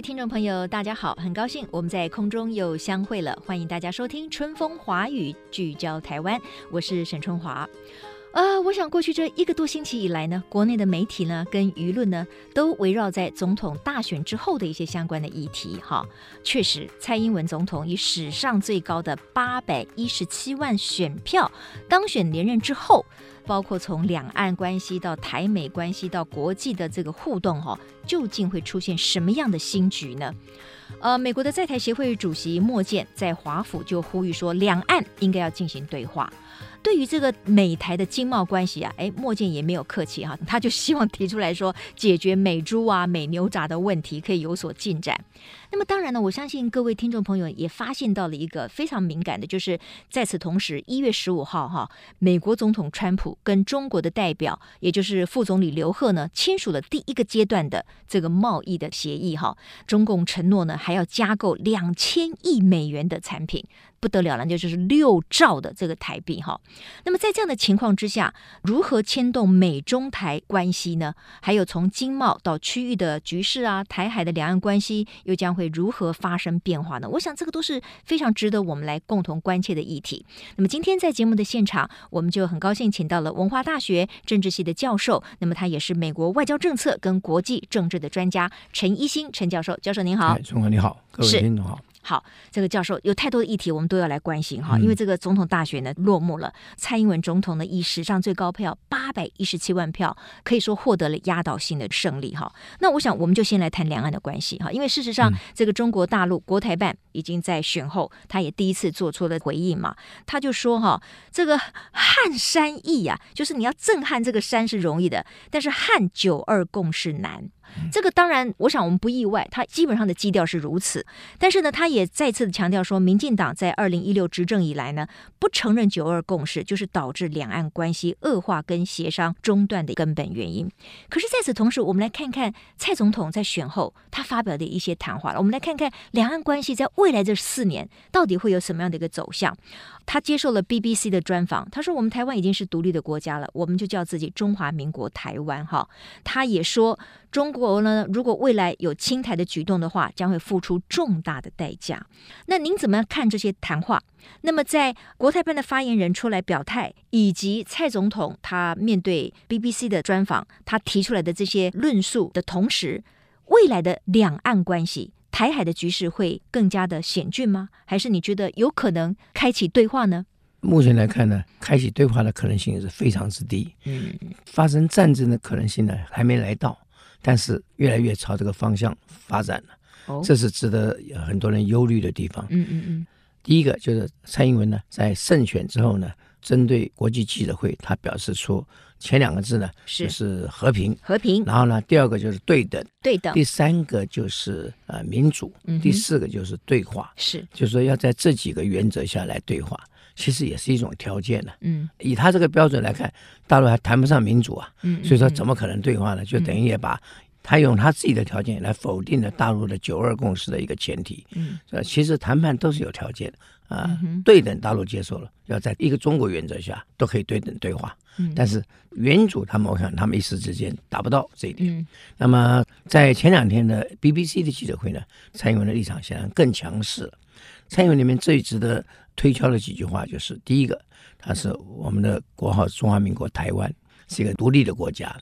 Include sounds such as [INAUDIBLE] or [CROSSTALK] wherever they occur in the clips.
听众朋友，大家好，很高兴我们在空中又相会了。欢迎大家收听《春风华语》，聚焦台湾，我是沈春华。呃，我想过去这一个多星期以来呢，国内的媒体呢跟舆论呢都围绕在总统大选之后的一些相关的议题。哈，确实，蔡英文总统以史上最高的八百一十七万选票当选连任之后。包括从两岸关系到台美关系到国际的这个互动，哈，究竟会出现什么样的新局呢？呃，美国的在台协会主席莫健在华府就呼吁说，两岸应该要进行对话。对于这个美台的经贸关系啊，哎，莫健也没有客气哈，[LAUGHS] 他就希望提出来说，解决美猪啊、美牛杂的问题可以有所进展。那么当然呢，我相信各位听众朋友也发现到了一个非常敏感的，就是在此同时，一月十五号哈，美国总统川普跟中国的代表，也就是副总理刘鹤呢，签署了第一个阶段的这个贸易的协议哈。中共承诺呢，还要加购两千亿美元的产品。不得了了，就是六兆的这个台币哈。那么在这样的情况之下，如何牵动美中台关系呢？还有从经贸到区域的局势啊，台海的两岸关系又将会如何发生变化呢？我想这个都是非常值得我们来共同关切的议题。那么今天在节目的现场，我们就很高兴请到了文化大学政治系的教授，那么他也是美国外交政策跟国际政治的专家陈一新陈教授。教授您好，春华你好，各位听众好。好，这个教授有太多的议题，我们都要来关心哈。因为这个总统大选呢落幕了，蔡英文总统呢以史上最高票八百一十七万票，可以说获得了压倒性的胜利哈。那我想我们就先来谈两岸的关系哈，因为事实上这个中国大陆国台办已经在选后，他也第一次做出了回应嘛，他就说哈，这个撼山易呀，就是你要震撼这个山是容易的，但是撼九二共识难。这个当然，我想我们不意外，他基本上的基调是如此。但是呢，他也再次的强调说，民进党在二零一六执政以来呢，不承认九二共识，就是导致两岸关系恶化跟协商中断的根本原因。可是在此同时，我们来看看蔡总统在选后他发表的一些谈话了。我们来看看两岸关系在未来这四年到底会有什么样的一个走向。他接受了 BBC 的专访，他说：“我们台湾已经是独立的国家了，我们就叫自己中华民国台湾。”哈，他也说，中国呢，如果未来有侵台的举动的话，将会付出重大的代价。那您怎么样看这些谈话？那么在国台办的发言人出来表态，以及蔡总统他面对 BBC 的专访，他提出来的这些论述的同时，未来的两岸关系。台海的局势会更加的险峻吗？还是你觉得有可能开启对话呢？目前来看呢，开启对话的可能性是非常之低。嗯，发生战争的可能性呢还没来到，但是越来越朝这个方向发展了。哦，这是值得很多人忧虑的地方。嗯嗯嗯。第一个就是蔡英文呢，在胜选之后呢，针对国际记者会，他表示出。前两个字呢，是就是和平，和平。然后呢，第二个就是对等，对等。第三个就是呃民主，嗯，第四个就是对话，是，就是说要在这几个原则下来对话，其实也是一种条件呢。嗯，以他这个标准来看，大陆还谈不上民主啊，嗯，所以说怎么可能对话呢？就等于也把。他用他自己的条件来否定了大陆的九二共识的一个前提。嗯，其实谈判都是有条件的啊，嗯、对等大陆接受了，要在一个中国原则下都可以对等对话。嗯，但是原主他们我想他们一时之间达不到这一点。嗯，那么在前两天的 BBC 的记者会呢，蔡英文的立场显然更强势了。蔡英文里面最值得推敲了几句话就是：第一个，它是我们的国号中华民国台湾。是一个独立的国家，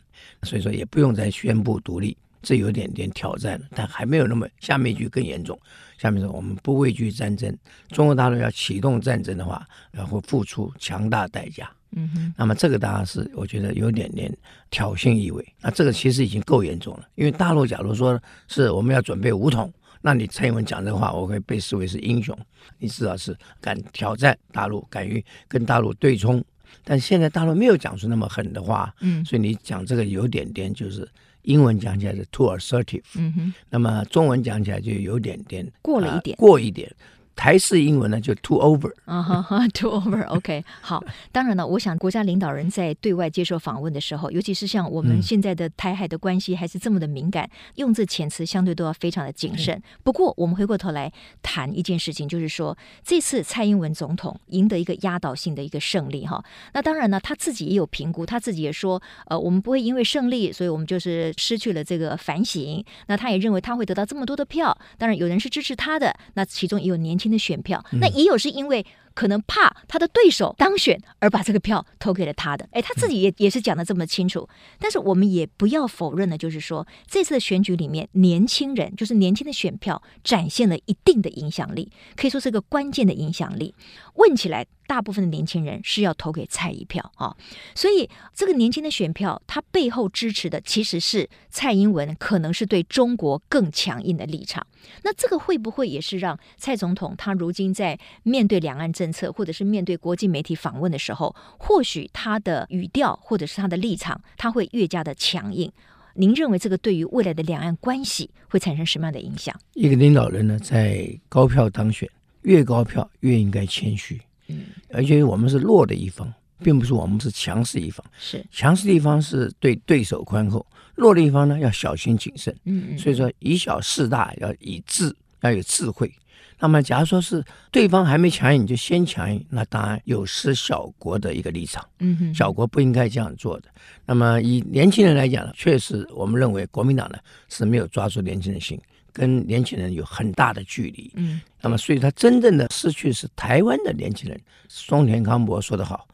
所以说也不用再宣布独立，这有点点挑战了，但还没有那么下面一句更严重。下面说我们不畏惧战争，中国大陆要启动战争的话，然后付出强大代价。嗯哼，那么这个当然是我觉得有点点挑衅意味。那这个其实已经够严重了，因为大陆假如说是我们要准备武统，那你蔡英文讲这个话，我会被视为是英雄。你至少是敢挑战大陆，敢于跟大陆对冲。但现在大陆没有讲出那么狠的话，嗯，所以你讲这个有点点就是英文讲起来是 too assertive，嗯哼，那么中文讲起来就有点点过了一点，呃、过一点。台式英文呢，就 too over，啊哈哈，[LAUGHS] too over，OK，好。当然了，我想国家领导人在对外接受访问的时候，尤其是像我们现在的台海的关系还是这么的敏感，嗯、用字遣词相对都要非常的谨慎。嗯、不过，我们回过头来谈一件事情，就是说这次蔡英文总统赢得一个压倒性的一个胜利，哈。那当然呢，他自己也有评估，他自己也说，呃，我们不会因为胜利，所以我们就是失去了这个反省。那他也认为他会得到这么多的票，当然有人是支持他的，那其中也有年轻。的选票，那也有是因为可能怕他的对手当选而把这个票投给了他的。哎，他自己也也是讲的这么清楚。但是我们也不要否认的，就是说这次的选举里面，年轻人就是年轻的选票展现了一定的影响力，可以说是个关键的影响力。问起来。大部分的年轻人是要投给蔡一票啊，所以这个年轻的选票，他背后支持的其实是蔡英文，可能是对中国更强硬的立场。那这个会不会也是让蔡总统他如今在面对两岸政策，或者是面对国际媒体访问的时候，或许他的语调或者是他的立场，他会越加的强硬？您认为这个对于未来的两岸关系会产生什么样的影响？一个领导人呢，在高票当选，越高票越应该谦虚。嗯，而且我们是弱的一方，并不是我们是强势一方。是强势的一方是对对手宽厚，弱的一方呢要小心谨慎。嗯嗯。所以说以小事大，要以智，要有智慧。那么假如说是对方还没强硬，你就先强硬，那当然有失小国的一个立场。嗯哼。小国不应该这样做的。那么以年轻人来讲呢，确实我们认为国民党呢是没有抓住年轻人心。跟年轻人有很大的距离，嗯，那么所以他真正的失去是台湾的年轻人。松田康博说得好，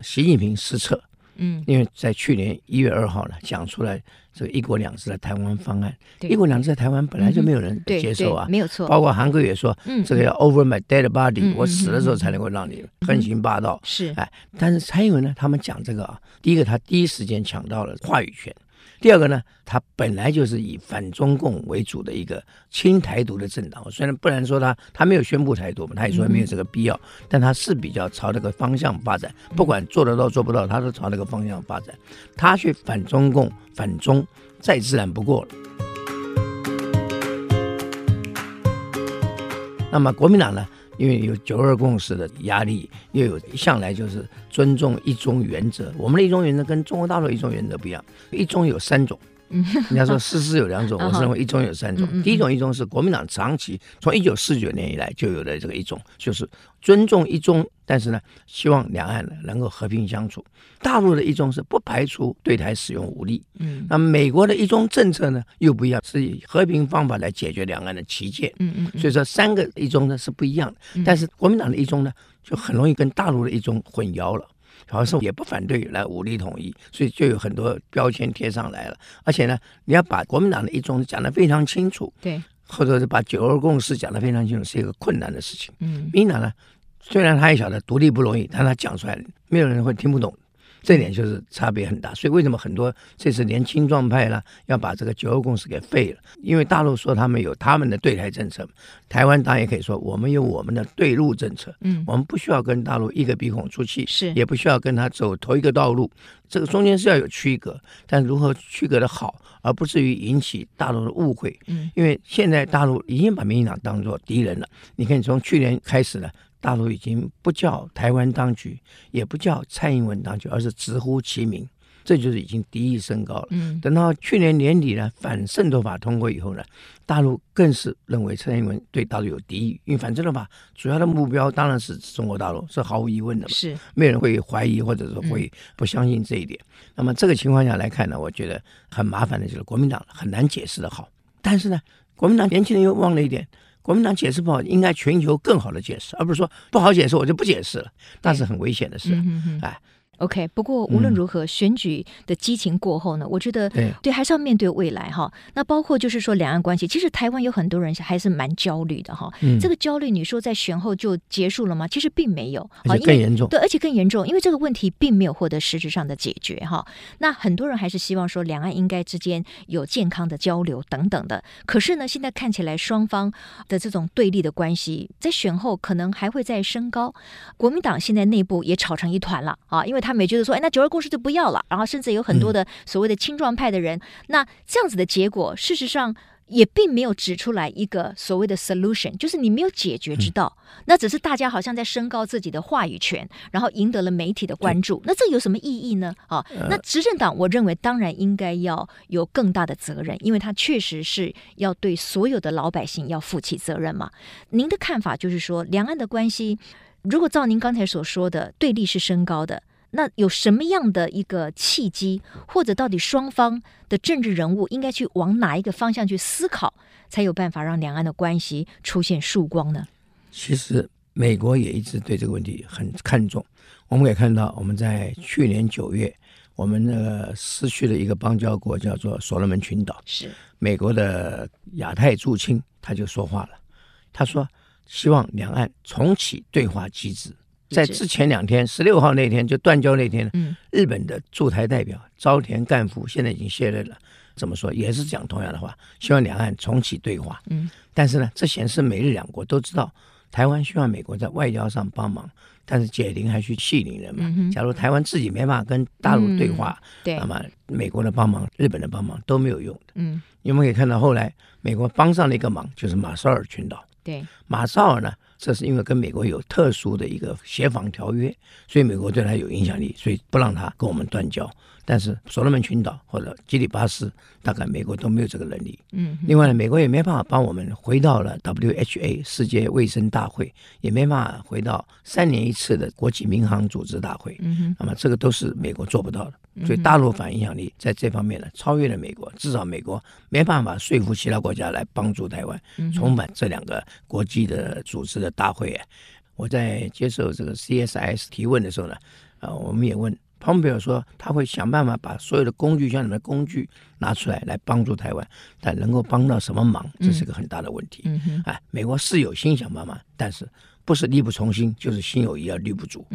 习近平失策，嗯，因为在去年一月二号呢，讲出来这个一国两制的台湾方案，对。一国两制在台湾本来就没有人接受啊，没有错，包括韩国也说，嗯，这个要 over my dead body，嗯，我死的时候才能够让你横行霸道，是，哎，但是蔡英文呢，他们讲这个啊，第一个他第一时间抢到了话语权。第二个呢，他本来就是以反中共为主的一个亲台独的政党。虽然不能说他他没有宣布台独嘛，他也说没有这个必要，但他是比较朝这个方向发展。不管做得到做不到，他都朝那个方向发展。他去反中共反中，再自然不过了。那么国民党呢？因为有九二共识的压力，又有向来就是尊重一中原则。我们的一中原则跟中国大陆一中原则不一样，一中有三种。[LAUGHS] 人家说事实有两种，我是认为一中有三种。第一种一中是国民党长期从一九四九年以来就有的这个一中，就是尊重一中，但是呢，希望两岸呢能够和平相处。大陆的一中是不排除对台使用武力。嗯，那美国的一中政策呢又不一样，是以和平方法来解决两岸的歧见。嗯嗯，所以说三个一中呢是不一样的。但是国民党的一中呢就很容易跟大陆的一中混淆了。好像是也不反对来武力统一，所以就有很多标签贴上来了。而且呢，你要把国民党的一中讲得非常清楚，对，或者是把九二共识讲得非常清楚，是一个困难的事情。嗯，民进党呢，虽然他也晓得独立不容易，但他讲出来，没有人会听不懂。这点就是差别很大，所以为什么很多这次年轻壮派呢要把这个九二共识给废了？因为大陆说他们有他们的对台政策，台湾当然也可以说我们有我们的对陆政策。嗯，我们不需要跟大陆一个鼻孔出气，是也不需要跟他走同一个道路，这个中间是要有区隔，但如何区隔的好，而不至于引起大陆的误会。嗯，因为现在大陆已经把民进党当做敌人了。你看，从去年开始呢。大陆已经不叫台湾当局，也不叫蔡英文当局，而是直呼其名，这就是已经敌意升高了。嗯，等到去年年底呢，反渗透法通过以后呢，大陆更是认为蔡英文对大陆有敌意，因为反渗透法主要的目标当然是中国大陆，是毫无疑问的嘛。是，没有人会怀疑或者是会不相信这一点。嗯、那么这个情况下来看呢，我觉得很麻烦的就是国民党很难解释的好，但是呢，国民党年轻人又忘了一点。国民党解释不好，应该寻求更好的解释，而不是说不好解释我就不解释了，那是很危险的事。哎。OK，不过无论如何，嗯、选举的激情过后呢，我觉得对，对还是要面对未来哈。那包括就是说两岸关系，其实台湾有很多人还是蛮焦虑的哈。嗯、这个焦虑，你说在选后就结束了吗？其实并没有，而且更严重。对，而且更严重，因为这个问题并没有获得实质上的解决哈。那很多人还是希望说两岸应该之间有健康的交流等等的。可是呢，现在看起来双方的这种对立的关系，在选后可能还会再升高。国民党现在内部也吵成一团了啊，因为他。他们也觉得说，哎，那九二共识就不要了，然后甚至有很多的所谓的青壮派的人，嗯、那这样子的结果，事实上也并没有指出来一个所谓的 solution，就是你没有解决之道。嗯、那只是大家好像在升高自己的话语权，然后赢得了媒体的关注。那这有什么意义呢？啊，那执政党我认为当然应该要有更大的责任，因为他确实是要对所有的老百姓要负起责任嘛。您的看法就是说，两岸的关系如果照您刚才所说的，对立是升高的。那有什么样的一个契机，或者到底双方的政治人物应该去往哪一个方向去思考，才有办法让两岸的关系出现曙光呢？其实美国也一直对这个问题很看重。我们也看到，我们在去年九月，我们那个失去了一个邦交国，叫做所罗门群岛。是美国的亚太驻青他就说话了，他说希望两岸重启对话机制。在之前两天，十六号那天就断交那天，嗯，日本的驻台代表昭田干夫现在已经卸任了，怎么说也是讲同样的话，希望两岸重启对话。嗯，但是呢，这显示美日两国都知道，台湾需要美国在外交上帮忙，但是解铃还须系铃人嘛。嗯、假如台湾自己没办法跟大陆对话，嗯、对，那么美国的帮忙、日本的帮忙都没有用的。嗯，因为我们可以看到后来美国帮上了一个忙，就是马绍尔群岛。对，马绍尔呢？这是因为跟美国有特殊的一个协防条约，所以美国对他有影响力，所以不让他跟我们断交。但是所罗门群岛或者基里巴斯，大概美国都没有这个能力。嗯，另外呢，美国也没办法帮我们回到了 WHA 世界卫生大会，也没办法回到三年一次的国际民航组织大会。嗯，那么这个都是美国做不到的。所以大陆反影响力在这方面呢，超越了美国。至少美国没办法说服其他国家来帮助台湾重返这两个国际的组织的大会啊。我在接受这个 CSIS 提问的时候呢，啊，我们也问。蓬佩奥说他会想办法把所有的工具，箱里面的工具拿出来，来帮助台湾，但能够帮到什么忙，这是个很大的问题。哎，美国是有心想办法，但是不是力不从心，就是心有余而力不足。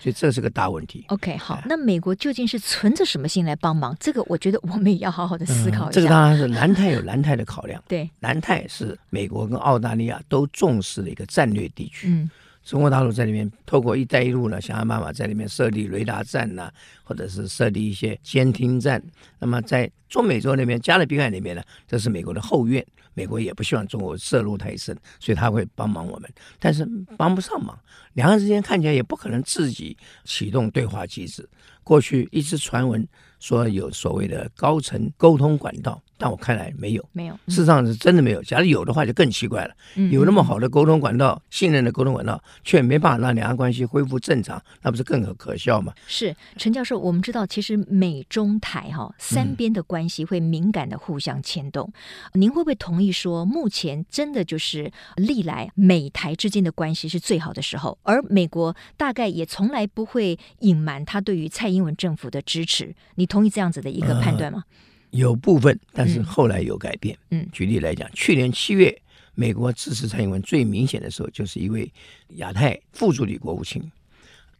所以这是个大问题。OK，好，那美国究竟是存着什么心来帮忙？这个我觉得我们也要好好的思考一下。这个当然是南太有南太的考量。对，南太是美国跟澳大利亚都重视的一个战略地区。嗯。中国大陆在里面透过“一带一路”呢，想想办法在里面设立雷达站呐、或者是设立一些监听站。那么在中美洲那边、加勒比海那边呢，这是美国的后院，美国也不希望中国涉入太深，所以他会帮忙我们，但是帮不上忙。两岸之间看起来也不可能自己启动对话机制。过去一直传闻说有所谓的高层沟通管道。但我看来没有，没有，事实上是真的没有。假如有的话，就更奇怪了。有那么好的沟通管道，信任的沟通管道，却没办法让两岸关系恢复正常，那不是更可可笑吗？是陈教授，我们知道，其实美中台哈三边的关系会敏感的互相牵动。您会不会同意说，目前真的就是历来美台之间的关系是最好的时候，而美国大概也从来不会隐瞒他对于蔡英文政府的支持？你同意这样子的一个判断吗？呃有部分，但是后来有改变。嗯，举例来讲，去年七月，美国支持蔡英文最明显的时候，就是一位亚太副助理国务卿，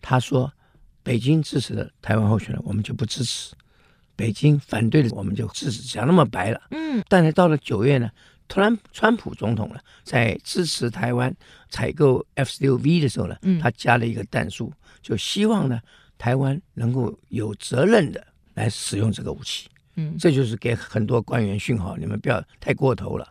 他说：“北京支持的台湾候选人，我们就不支持；北京反对的，我们就支持。”讲那么白了。嗯，但是到了九月呢，突然川普总统呢，在支持台湾采购 F 十六 V 的时候呢，他加了一个弹数，就希望呢，台湾能够有责任的来使用这个武器。嗯，这就是给很多官员讯号，你们不要太过头了。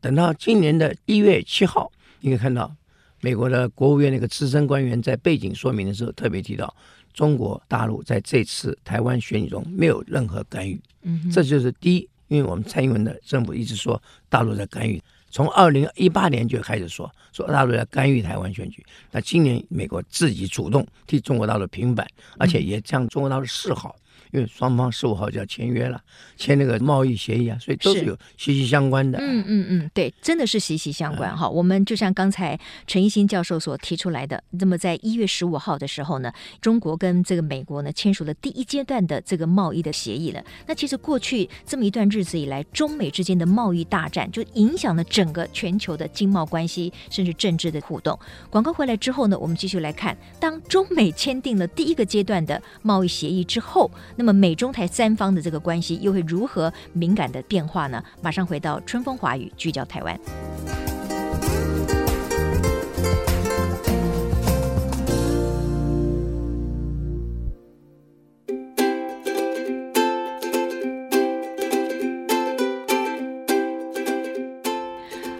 等到今年的一月七号，你可以看到美国的国务院那个资深官员在背景说明的时候，特别提到中国大陆在这次台湾选举中没有任何干预。嗯，这就是第一，因为我们蔡英文的政府一直说大陆在干预，从二零一八年就开始说说大陆在干预台湾选举。那今年美国自己主动替中国大陆平反，而且也向中国大陆示好。因为双方十五号就要签约了，签那个贸易协议啊，所以都是有息息相关的。嗯嗯嗯，对，真的是息息相关哈。嗯、我们就像刚才陈一新教授所提出来的，那么在一月十五号的时候呢，中国跟这个美国呢签署了第一阶段的这个贸易的协议了。那其实过去这么一段日子以来，中美之间的贸易大战就影响了整个全球的经贸关系，甚至政治的互动。广告回来之后呢，我们继续来看，当中美签订了第一个阶段的贸易协议之后。那么美中台三方的这个关系又会如何敏感的变化呢？马上回到春风华语，聚焦台湾。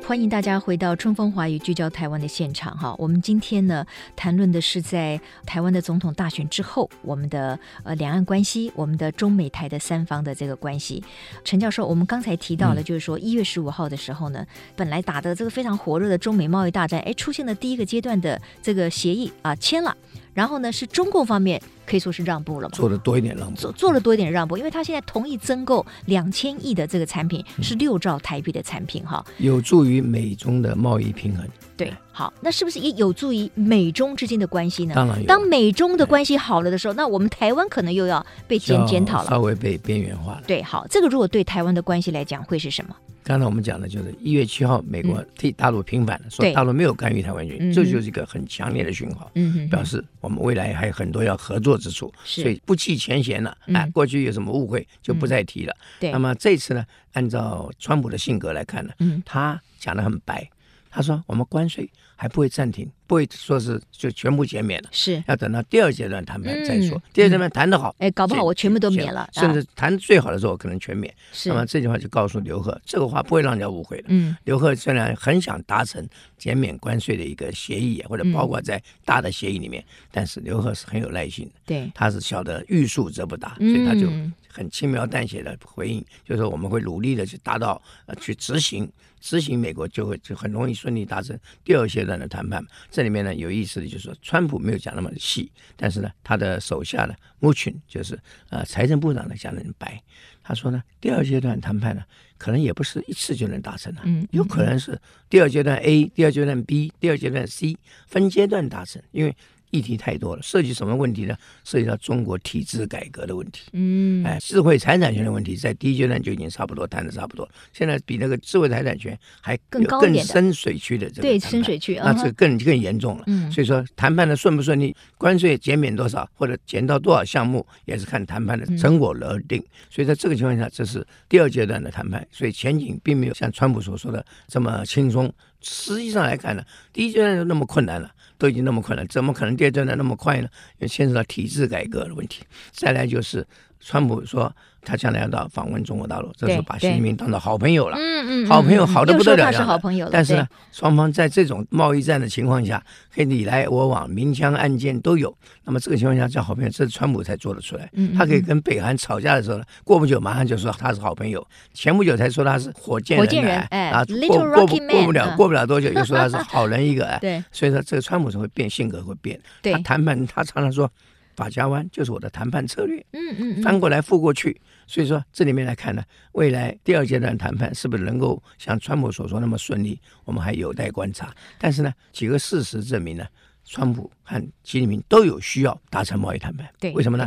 欢迎大家回到春风华语聚焦台湾的现场哈。我们今天呢谈论的是在台湾的总统大选之后，我们的呃两岸关系，我们的中美台的三方的这个关系。陈教授，我们刚才提到了，就是说一月十五号的时候呢，嗯、本来打的这个非常火热的中美贸易大战，哎，出现了第一个阶段的这个协议啊签了，然后呢是中共方面。可以说是让步了嘛，做的多一点让步，做做了多一点让步，因为他现在同意增购两千亿的这个产品，是六兆台币的产品哈，有助于美中的贸易平衡。对，好，那是不是也有助于美中之间的关系呢？当然有。当美中的关系好了的时候，那我们台湾可能又要被检检讨了，稍微被边缘化了。对，好，这个如果对台湾的关系来讲会是什么？刚才我们讲的就是一月七号，美国替大陆平反了，嗯、说大陆没有干预台湾军，这就是一个很强烈的讯号，嗯、表示我们未来还有很多要合作之处，所以不计前嫌了。哎、嗯，过去有什么误会就不再提了。对、嗯，那么这次呢，按照川普的性格来看呢，嗯、他讲的很白，他说我们关税还不会暂停。不会说是就全部减免了，是要等到第二阶段谈判再说。第二阶段谈得好，哎，搞不好我全部都免了，甚至谈最好的时候可能全免。是，那么这句话就告诉刘贺，这个话不会让人家误会的。嗯，刘贺虽然很想达成减免关税的一个协议，或者包括在大的协议里面，但是刘贺是很有耐心的。对，他是晓得欲速则不达，所以他就很轻描淡写的回应，就是说我们会努力的去达到呃去执行，执行美国就会就很容易顺利达成第二阶段的谈判。这里面呢，有意思的就是说，川普没有讲那么细，但是呢，他的手下呢，穆群就是呃财政部长呢讲的很白，他说呢，第二阶段谈判呢，可能也不是一次就能达成的，嗯，有可能是第二阶段 A，第二阶段 B，第二阶段 C 分阶段达成，因为。议题太多了，涉及什么问题呢？涉及到中国体制改革的问题。嗯，哎，智慧财产权的问题，在第一阶段就已经差不多谈的差不多，现在比那个智慧财产权还更高更深水区的这个对深水区，那这个更更严重了。嗯，所以说谈判的顺不顺利，关税减免多少或者减到多少项目，也是看谈判的成果而定。所以在这个情况下，这是第二阶段的谈判，所以前景并没有像川普所说的这么轻松。实际上来看呢，第一阶段就那么困难了。都已经那么困难，怎么可能跌转的那么快呢？因为牵涉到体制改革的问题。再来就是，川普说。他将来要到访问中国大陆，这是把习近平当做好朋友了。嗯嗯，好朋友好的不得了。他是好朋友，但是呢，双方在这种贸易战的情况下，可以你来我往，明枪暗箭都有。那么这个情况下叫好朋友，这是川普才做得出来。他可以跟北韩吵架的时候呢，过不久马上就说他是好朋友。前不久才说他是火箭人，啊，过过不过不了，过不了多久又说他是好人一个。[LAUGHS] 对，所以说这个川普是会变，性格会变。他谈判，他常常说。发夹弯就是我的谈判策略，嗯嗯，翻过来覆过去，所以说这里面来看呢，未来第二阶段谈判是不是能够像川普所说那么顺利，我们还有待观察。但是呢，几个事实证明呢，川普和习近平都有需要达成贸易谈判。对，为什么呢？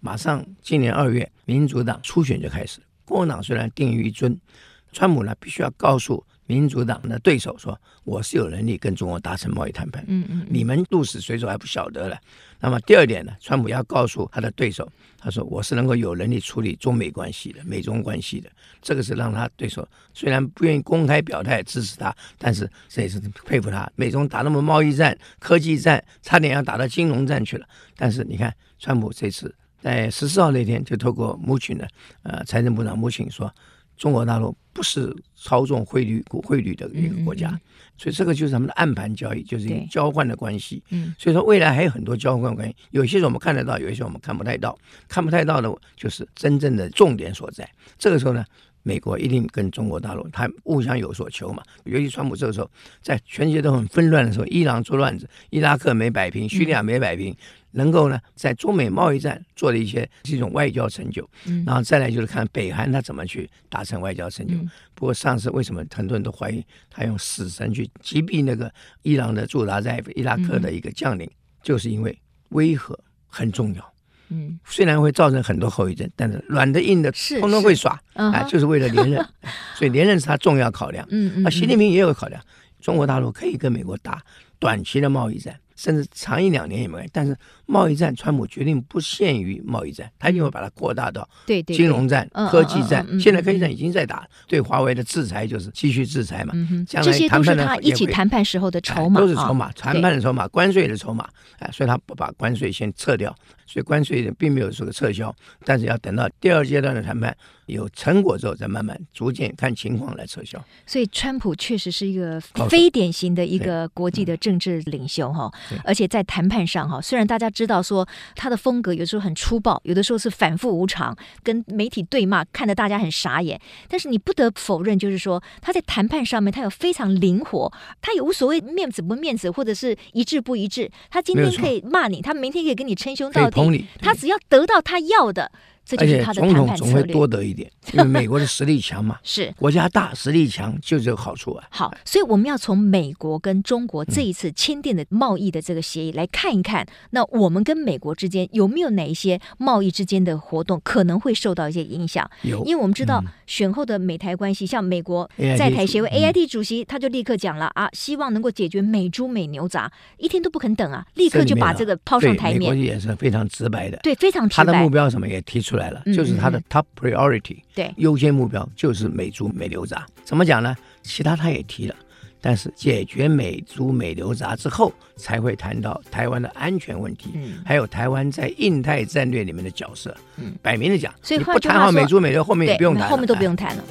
马上今年二月，民主党初选就开始，共和党虽然定于一尊，川普呢必须要告诉。民主党的对手说：“我是有能力跟中国达成贸易谈判。”嗯嗯，你们鹿死谁手还不晓得了。那么第二点呢，川普要告诉他的对手，他说：“我是能够有能力处理中美关系的，美中关系的。”这个是让他对手虽然不愿意公开表态支持他，但是这也是佩服他。美中打那么贸易战、科技战，差点要打到金融战去了。但是你看，川普这次在十四号那天就透过穆群的呃财政部长穆群说。中国大陆不是操纵汇率股、汇率的一个国家，所以这个就是咱们的暗盘交易，就是一交换的关系。所以说未来还有很多交换关系，有些是我们看得到，有些我们看不太到。看不太到的，就是真正的重点所在。这个时候呢，美国一定跟中国大陆，他互相有所求嘛。尤其川普这个时候，在全世界都很纷乱的时候，伊朗做乱子，伊拉克没摆平，叙利亚没摆平。能够呢，在中美贸易战做了一些这种外交成就，嗯，然后再来就是看北韩他怎么去达成外交成就。嗯、不过上次为什么很多人都怀疑他用死神去击毙那个伊朗的驻扎在伊拉克的一个将领，嗯、就是因为威吓很重要。嗯，虽然会造成很多后遗症，但是软的硬的通通会耍，啊，就是为了连任，[LAUGHS] 所以连任是他重要考量。嗯嗯，啊习近平也有考量，中国大陆可以跟美国打短期的贸易战。甚至长一两年也没关系。但是贸易战，川普决定不限于贸易战，他一定会把它扩大到金融战、科技战。现在科技战已经在打，对华为的制裁就是继续制裁嘛。将来谈判的他一起谈判时候的筹码，都是筹码，谈判的筹码，关税的筹码。哎，所以他不把关税先撤掉。所以关税并没有说个撤销，但是要等到第二阶段的谈判有成果之后，再慢慢逐渐看情况来撤销。所以川普确实是一个非典型的一个国际的政治领袖哈，而且在谈判上哈，虽然大家知道说他的风格有时候很粗暴，有的时候是反复无常，跟媒体对骂，看得大家很傻眼，但是你不得否认，就是说他在谈判上面他有非常灵活，他也无所谓面子不面子，或者是一致不一致，他今天可以骂你，他明天可以跟你称兄道弟。他只要得到他要的。这就是他的谈判总统总会多得一点，[LAUGHS] 因为美国的实力强嘛，[LAUGHS] 是国家大，实力强就这个好处啊。好，所以我们要从美国跟中国这一次签订的贸易的这个协议来看一看，那我们跟美国之间有没有哪一些贸易之间的活动可能会受到一些影响？有，因为我们知道选后的美台关系，像美国在台协会 AIT 主席他就立刻讲了啊，希望能够解决美猪美牛杂，一天都不肯等啊，立刻就把这个抛上台面。美国也是非常直白的，对，非常直白。他的目标什么也提出来了，就是他的。Top priority，对，优先目标就是美猪美牛杂。怎么讲呢？其他他也提了，但是解决美猪美牛杂之后，才会谈到台湾的安全问题，嗯，还有台湾在印太战略里面的角色。嗯，摆明的讲，所以不谈好美猪美牛，后面也不用谈，后面都不用谈了。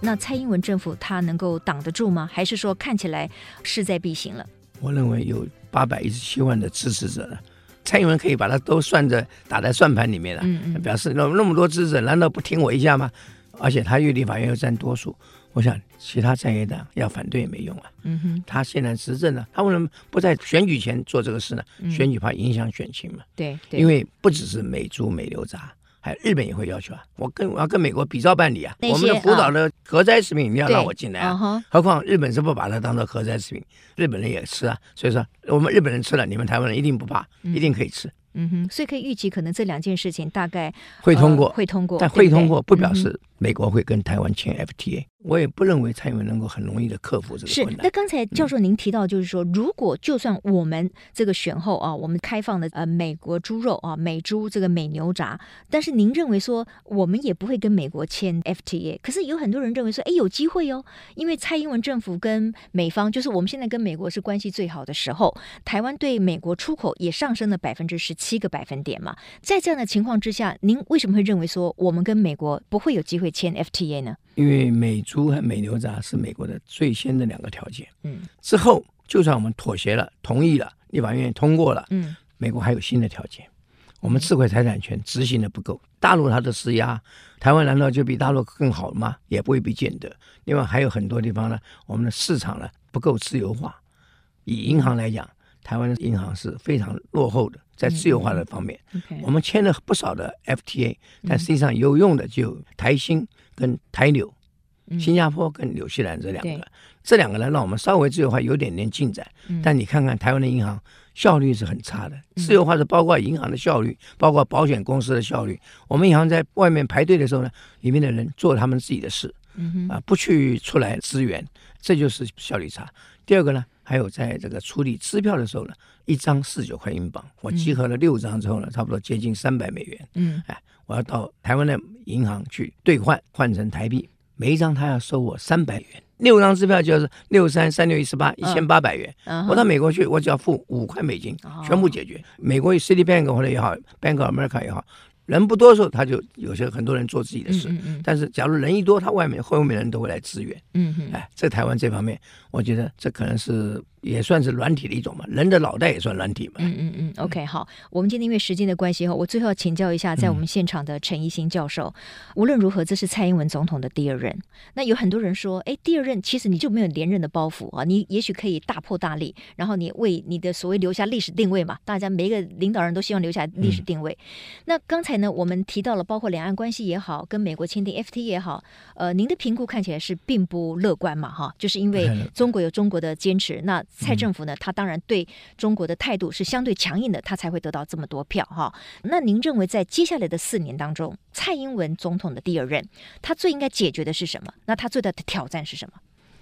那蔡英文政府他能够挡得住吗？还是说看起来势在必行了？我认为有八百一十七万的支持者了，蔡英文可以把它都算在打在算盘里面了，嗯嗯，表示那那么多支持者，难道不听我一下吗？而且他越立法院又占多数，我想其他在野党要反对也没用啊。嗯哼，他现在执政了，他为什么不在选举前做这个事呢？嗯、选举怕影响选情嘛。对，对，因为不只是美猪美牛杂。还有日本也会要求啊，我跟我要跟美国比照办理啊，我们的福岛的核灾食品你要让我进来啊，哦、何况日本是不把它当做核灾食品，日本人也吃啊，所以说我们日本人吃了，你们台湾人一定不怕，嗯、一定可以吃。嗯哼，所以可以预期，可能这两件事情大概会通过，呃、会通过，但会通过不表示美国会跟台湾签 FTA。我也不认为蔡英文能够很容易的克服这个困难。是，那刚才教授您提到，就是说，嗯、如果就算我们这个选后啊，我们开放的呃美国猪肉啊，美猪这个美牛杂，但是您认为说我们也不会跟美国签 FTA。可是有很多人认为说，哎，有机会哦，因为蔡英文政府跟美方，就是我们现在跟美国是关系最好的时候，台湾对美国出口也上升了百分之十七个百分点嘛。在这样的情况之下，您为什么会认为说我们跟美国不会有机会签 FTA 呢？因为美猪和美牛杂是美国的最先的两个条件，嗯，之后就算我们妥协了、同意了、立法院通过了，嗯，美国还有新的条件，我们智慧财产权执行的不够，大陆它的施压，台湾难道就比大陆更好吗？也不未必见得。另外还有很多地方呢，我们的市场呢不够自由化，以银行来讲，台湾的银行是非常落后的，在自由化的方面，嗯嗯 okay. 我们签了不少的 FTA，但实际上有用的就台新。跟台纽，新加坡跟纽西兰这两个，嗯、这两个呢，让我们稍微自由化有点点进展。嗯、但你看看台湾的银行效率是很差的，自由化是包括银行的效率，包括保险公司的效率。我们银行在外面排队的时候呢，里面的人做他们自己的事，啊，不去出来支援，这就是效率差。第二个呢，还有在这个处理支票的时候呢，一张四九块英镑，我集合了六张之后呢，差不多接近三百美元。嗯，哎。我要到台湾的银行去兑换，换成台币，每一张他要收我三百元，六张支票就是六三三六一十八一千八百元。Uh huh. 我到美国去，我只要付五块美金，全部解决。Uh. 美国有 City Bank 或者也好，Bank of America 也好。人不多的时候，他就有些很多人做自己的事。嗯嗯嗯，但是，假如人一多，他外面后面的人都会来支援。嗯嗯，哎，在台湾这方面，我觉得这可能是也算是软体的一种嘛，人的脑袋也算软体嘛。嗯嗯嗯，OK，好，我们今天因为时间的关系哈，我最后要请教一下，在我们现场的陈一新教授。嗯、无论如何，这是蔡英文总统的第二任。那有很多人说，哎，第二任其实你就没有连任的包袱啊，你也许可以大破大立，然后你为你的所谓留下历史定位嘛，大家每一个领导人都希望留下历史定位。嗯、那刚才。呢我们提到了，包括两岸关系也好，跟美国签订 FTA 也好，呃，您的评估看起来是并不乐观嘛，哈，就是因为 [LAUGHS] 中国有中国的坚持，那蔡政府呢，他当然对中国的态度是相对强硬的，他才会得到这么多票，哈。那您认为在接下来的四年当中，蔡英文总统的第二任，他最应该解决的是什么？那他最大的挑战是什么？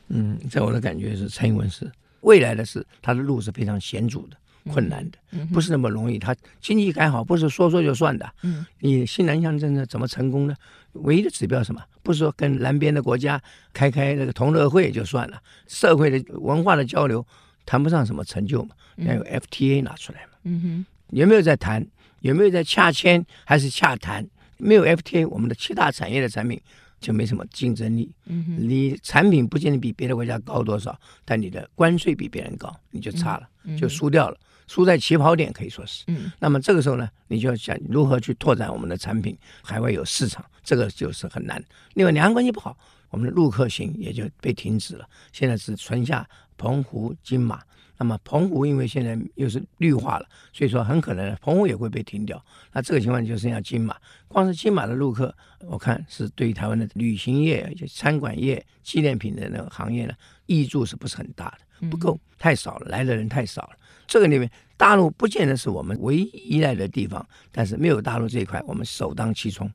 嗯，在我的感觉是，蔡英文是未来的事他的路是非常险阻的、困难的，不是那么容易。他经济改好不是说说就算的。嗯，你新南向政策怎么成功呢？唯一的指标是什么？不是说跟南边的国家开开那个同乐会就算了，社会的文化的交流谈不上什么成就嘛。要有 FTA 拿出来嘛。嗯哼，有没有在谈？有没有在洽签？还是洽谈？没有 FTA，我们的七大产业的产品。就没什么竞争力。嗯哼，你产品不见得比别的国家高多少，但你的关税比别人高，你就差了，嗯、就输掉了，输在起跑点可以说是。嗯，那么这个时候呢，你就要想如何去拓展我们的产品，海外有市场，这个就是很难。另外，两岸关系不好，我们的陆客行也就被停止了，现在是存下澎湖、金马。那么澎湖因为现在又是绿化了，所以说很可能澎湖也会被停掉。那这个情况就剩下金马，光是金马的陆客，我看是对于台湾的旅行业、就餐馆业、纪念品的那个行业呢，益处是不是很大的？不够，太少了，来的人太少了。这个里面大陆不见得是我们唯一依赖的地方，但是没有大陆这一块，我们首当其冲。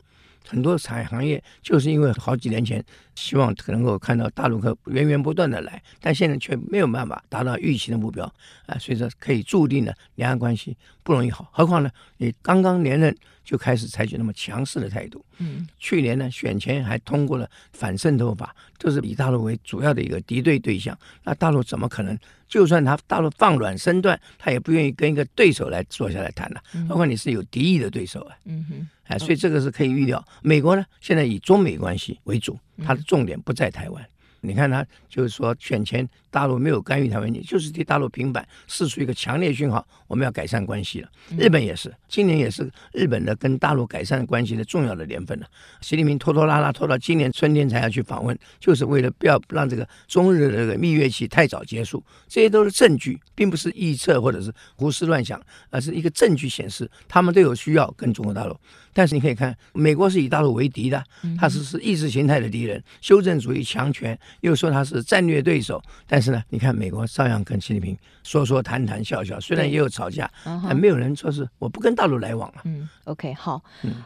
很多产业行业就是因为好几年前希望能够看到大陆客源源不断的来，但现在却没有办法达到预期的目标啊，所以说可以注定了两岸关系不容易好。何况呢，你刚刚连任就开始采取那么强势的态度，嗯，去年呢选前还通过了反渗透法，就是以大陆为主要的一个敌对对象，那大陆怎么可能？就算他大陆放软身段，他也不愿意跟一个对手来坐下来谈了。包括你是有敌意的对手啊，嗯哼，哎，所以这个是可以预料。美国呢，现在以中美关系为主，它的重点不在台湾。你看他就是说选前大陆没有干预台湾，你就是对大陆平板，释出一个强烈讯号，我们要改善关系了。日本也是，今年也是日本的跟大陆改善关系的重要的年份了。习近平拖拖拉拉拖到今年春天才要去访问，就是为了不要让这个中日的这个蜜月期太早结束。这些都是证据，并不是臆测或者是胡思乱想，而是一个证据显示他们都有需要跟中国大陆。但是你可以看，美国是以大陆为敌的，他是是意识形态的敌人，修正主义强权。又说他是战略对手，但是呢，你看美国照样跟习近平说说谈谈笑笑，虽然也有吵架，但没有人说是我不跟大陆来往了。嗯，OK，好，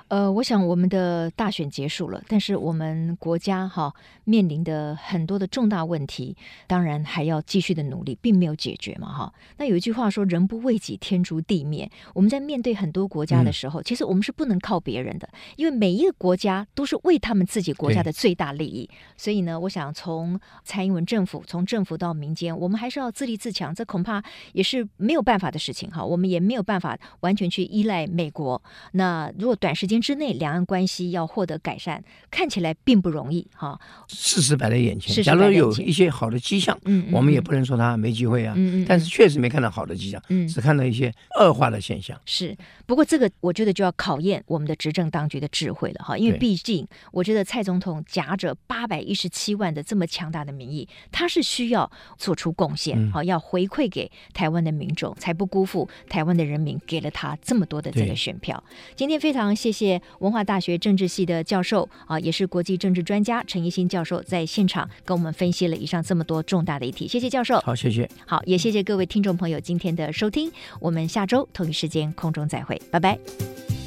呃，我想我们的大选结束了，但是我们国家哈面临的很多的重大问题，当然还要继续的努力，并没有解决嘛哈。那有一句话说“人不为己，天诛地灭”。我们在面对很多国家的时候，其实我们是不能靠别人的，因为每一个国家都是为他们自己国家的最大利益。所以呢，我想从从蔡英文政府，从政府到民间，我们还是要自立自强，这恐怕也是没有办法的事情哈。我们也没有办法完全去依赖美国。那如果短时间之内两岸关系要获得改善，看起来并不容易哈。事实摆在眼前，假如有一些好的迹象，嗯，我们也不能说他没机会啊。嗯嗯。但是确实没看到好的迹象，嗯，只看到一些恶化的现象。是，不过这个我觉得就要考验我们的执政当局的智慧了哈，因为毕竟我觉得蔡总统夹着八百一十七万的这么。强大的民意，他是需要做出贡献，好、嗯、要回馈给台湾的民众，才不辜负台湾的人民给了他这么多的这个选票。今天非常谢谢文化大学政治系的教授啊，也是国际政治专家陈一新教授在现场跟我们分析了以上这么多重大的议题。谢谢教授，好，谢谢，好，也谢谢各位听众朋友今天的收听，我们下周同一时间空中再会，拜拜。